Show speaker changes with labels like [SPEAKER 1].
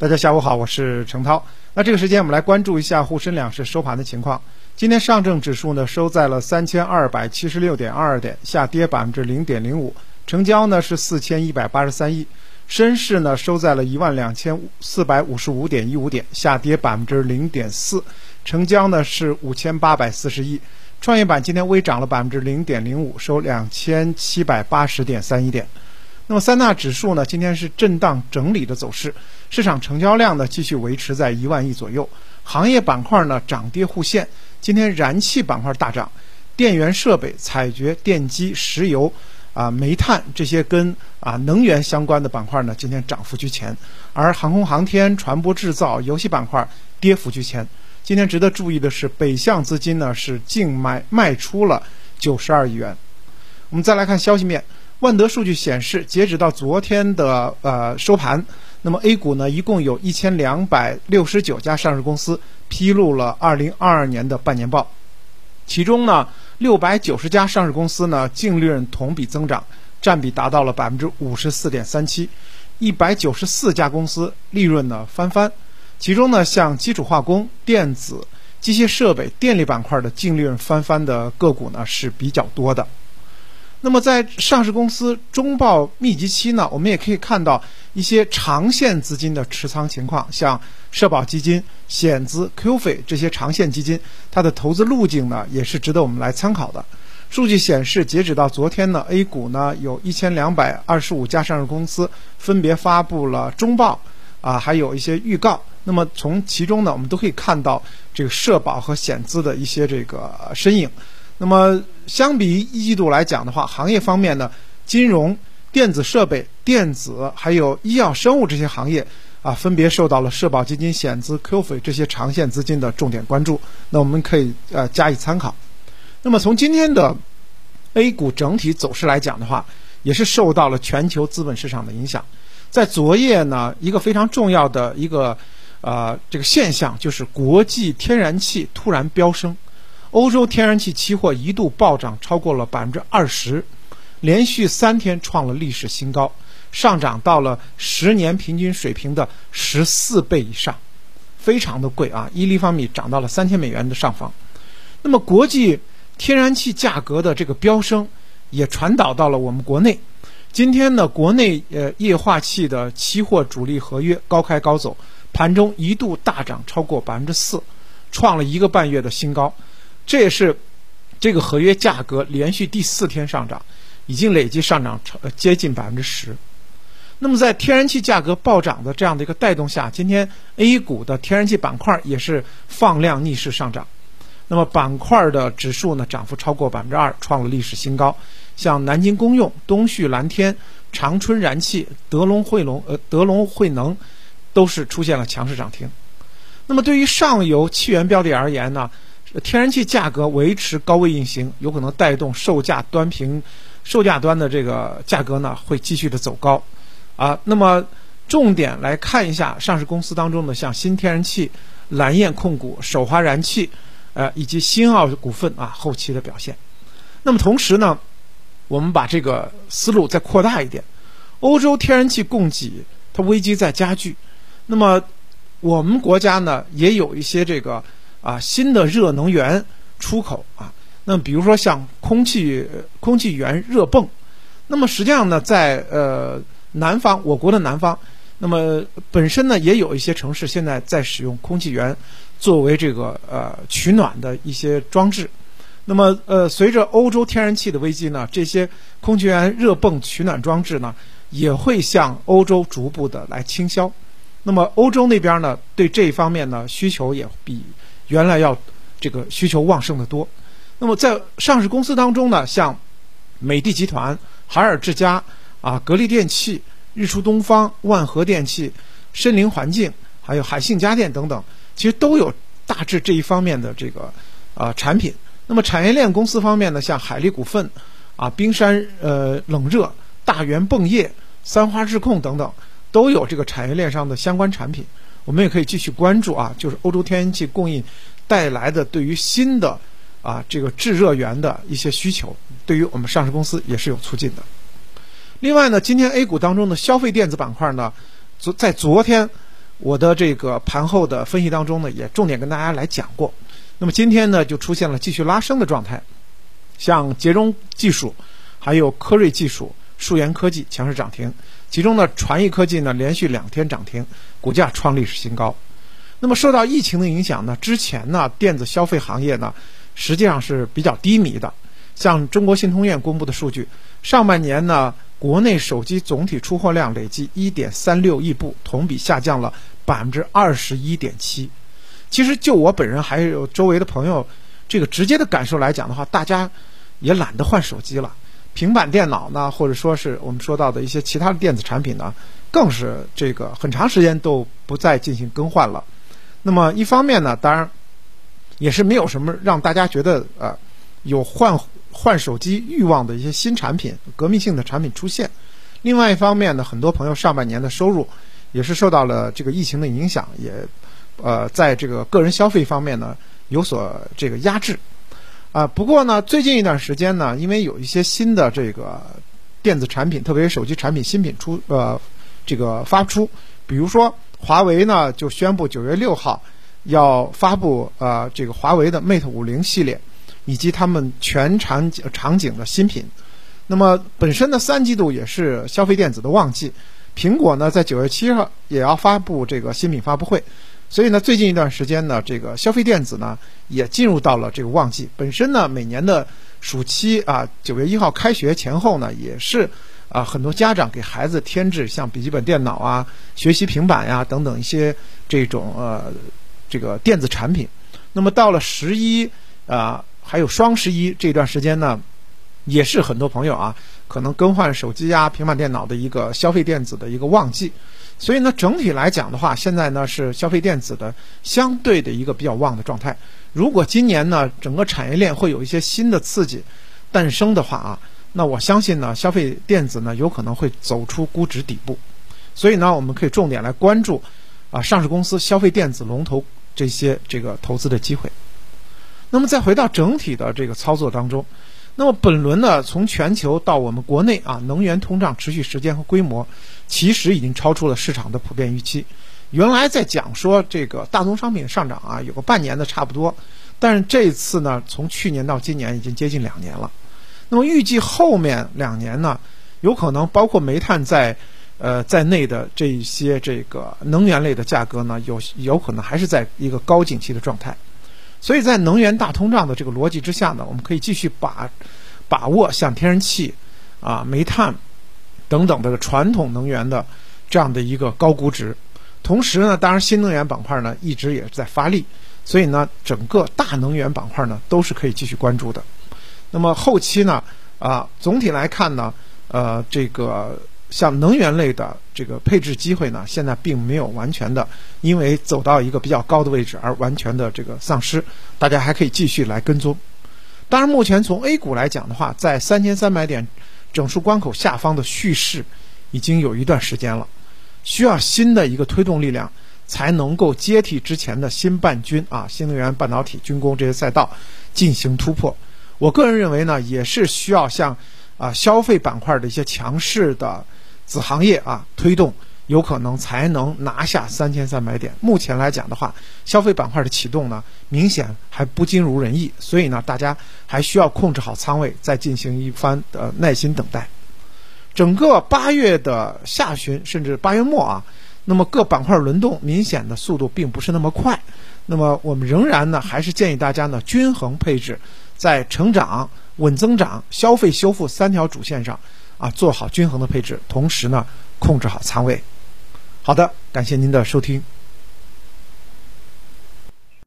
[SPEAKER 1] 大家下午好，我是程涛。那这个时间我们来关注一下沪深两市收盘的情况。今天上证指数呢收在了三千二百七十六点二二点，下跌百分之零点零五，成交呢是四千一百八十三亿。深市呢收在了一万两千四百五十五点一五点，下跌百分之零点四，成交呢是五千八百四十亿。创业板今天微涨了百分之零点零五，收两千七百八十点三一点。那么三大指数呢，今天是震荡整理的走势，市场成交量呢继续维持在一万亿左右。行业板块呢涨跌互现，今天燃气板块大涨，电源设备、采掘、电机、石油、啊煤炭这些跟啊能源相关的板块呢，今天涨幅居前。而航空航天、船舶制造、游戏板块跌幅居前。今天值得注意的是，北向资金呢是净卖卖出了九十二亿元。我们再来看消息面。万德数据显示，截止到昨天的呃收盘，那么 A 股呢，一共有一千两百六十九家上市公司披露了二零二二年的半年报，其中呢，六百九十家上市公司呢净利润同比增长，占比达到了百分之五十四点三七，一百九十四家公司利润呢翻番，其中呢，像基础化工、电子、机械设备、电力板块的净利润翻番的个股呢是比较多的。那么在上市公司中报密集期呢，我们也可以看到一些长线资金的持仓情况，像社保基金、险资、QF 这些长线基金，它的投资路径呢也是值得我们来参考的。数据显示，截止到昨天呢，A 股呢有一千两百二十五家上市公司分别发布了中报，啊，还有一些预告。那么从其中呢，我们都可以看到这个社保和险资的一些这个身影。那么，相比于一季度来讲的话，行业方面呢，金融、电子设备、电子还有医药生物这些行业啊，分别受到了社保基金、险资、QF 这些长线资金的重点关注。那我们可以呃加以参考。那么从今天的 A 股整体走势来讲的话，也是受到了全球资本市场的影响。在昨夜呢，一个非常重要的一个呃这个现象就是国际天然气突然飙升。欧洲天然气期货一度暴涨超过了百分之二十，连续三天创了历史新高，上涨到了十年平均水平的十四倍以上，非常的贵啊！一立方米涨到了三千美元的上方。那么，国际天然气价格的这个飙升也传导到了我们国内。今天呢，国内呃液化气的期货主力合约高开高走，盘中一度大涨超过百分之四，创了一个半月的新高。这也是这个合约价格连续第四天上涨，已经累计上涨超接近百分之十。那么在天然气价格暴涨的这样的一个带动下，今天 A 股的天然气板块也是放量逆势上涨。那么板块的指数呢，涨幅超过百分之二，创了历史新高。像南京公用、东旭蓝天、长春燃气、德龙汇龙呃德龙汇能，都是出现了强势涨停。那么对于上游气源标的而言呢？天然气价格维持高位运行，有可能带动售价端平，售价端的这个价格呢会继续的走高，啊，那么重点来看一下上市公司当中的像新天然气、蓝焰控股、首华燃气，呃，以及新奥股份啊后期的表现。那么同时呢，我们把这个思路再扩大一点，欧洲天然气供给它危机在加剧，那么我们国家呢也有一些这个。啊，新的热能源出口啊，那比如说像空气空气源热泵，那么实际上呢，在呃南方，我国的南方，那么本身呢也有一些城市现在在使用空气源作为这个呃取暖的一些装置。那么呃，随着欧洲天然气的危机呢，这些空气源热泵取暖装置呢也会向欧洲逐步的来倾销。那么欧洲那边呢，对这一方面呢需求也比。原来要这个需求旺盛的多，那么在上市公司当中呢，像美的集团、海尔智家、啊格力电器、日出东方、万和电器、森林环境，还有海信家电等等，其实都有大致这一方面的这个啊产品。那么产业链公司方面呢，像海力股份、啊冰山呃冷热、大元泵业、三花智控等等，都有这个产业链上的相关产品。我们也可以继续关注啊，就是欧洲天然气供应带来的对于新的啊这个制热源的一些需求，对于我们上市公司也是有促进的。另外呢，今天 A 股当中的消费电子板块呢，昨在昨天我的这个盘后的分析当中呢，也重点跟大家来讲过。那么今天呢，就出现了继续拉升的状态，像捷荣技术、还有科瑞技术、数源科技强势涨停，其中呢，传艺科技呢连续两天涨停，股价创历史新高。那么受到疫情的影响呢，之前呢，电子消费行业呢，实际上是比较低迷的。像中国信通院公布的数据，上半年呢。国内手机总体出货量累计一点三六亿部，同比下降了百分之二十一点七。其实就我本人还有周围的朋友，这个直接的感受来讲的话，大家也懒得换手机了。平板电脑呢，或者说是我们说到的一些其他的电子产品呢，更是这个很长时间都不再进行更换了。那么一方面呢，当然也是没有什么让大家觉得呃有换。换手机欲望的一些新产品、革命性的产品出现。另外一方面呢，很多朋友上半年的收入也是受到了这个疫情的影响，也呃在这个个人消费方面呢有所这个压制。啊，不过呢，最近一段时间呢，因为有一些新的这个电子产品，特别是手机产品新品出呃这个发出，比如说华为呢就宣布九月六号要发布呃这个华为的 Mate 五零系列。以及他们全场景场景的新品，那么本身的三季度也是消费电子的旺季，苹果呢在九月七号也要发布这个新品发布会，所以呢最近一段时间呢这个消费电子呢也进入到了这个旺季。本身呢每年的暑期啊九月一号开学前后呢也是啊很多家长给孩子添置像笔记本电脑啊、学习平板呀等等一些这种呃这个电子产品。那么到了十一啊。还有双十一这段时间呢，也是很多朋友啊可能更换手机呀、平板电脑的一个消费电子的一个旺季，所以呢，整体来讲的话，现在呢是消费电子的相对的一个比较旺的状态。如果今年呢整个产业链会有一些新的刺激诞生的话啊，那我相信呢消费电子呢有可能会走出估值底部，所以呢我们可以重点来关注啊上市公司消费电子龙头这些这个投资的机会。那么再回到整体的这个操作当中，那么本轮呢，从全球到我们国内啊，能源通胀持续时间和规模，其实已经超出了市场的普遍预期。原来在讲说这个大宗商品上涨啊，有个半年的差不多，但是这次呢，从去年到今年已经接近两年了。那么预计后面两年呢，有可能包括煤炭在呃在内的这一些这个能源类的价格呢，有有可能还是在一个高景气的状态。所以在能源大通胀的这个逻辑之下呢，我们可以继续把把握像天然气啊、煤炭等等这个传统能源的这样的一个高估值。同时呢，当然新能源板块呢一直也是在发力，所以呢，整个大能源板块呢都是可以继续关注的。那么后期呢，啊，总体来看呢，呃，这个。像能源类的这个配置机会呢，现在并没有完全的，因为走到一个比较高的位置而完全的这个丧失，大家还可以继续来跟踪。当然，目前从 A 股来讲的话，在三千三百点整数关口下方的蓄势已经有一段时间了，需要新的一个推动力量才能够接替之前的新半军啊，新能源半导体、军工这些赛道进行突破。我个人认为呢，也是需要像啊消费板块的一些强势的。子行业啊，推动有可能才能拿下三千三百点。目前来讲的话，消费板块的启动呢，明显还不尽如人意，所以呢，大家还需要控制好仓位，再进行一番的耐心等待。整个八月的下旬甚至八月末啊，那么各板块轮动明显的速度并不是那么快。那么我们仍然呢，还是建议大家呢，均衡配置，在成长、稳增长、消费修复三条主线上。啊，做好均衡的配置，同时呢，控制好仓位。好的，感谢您的收听。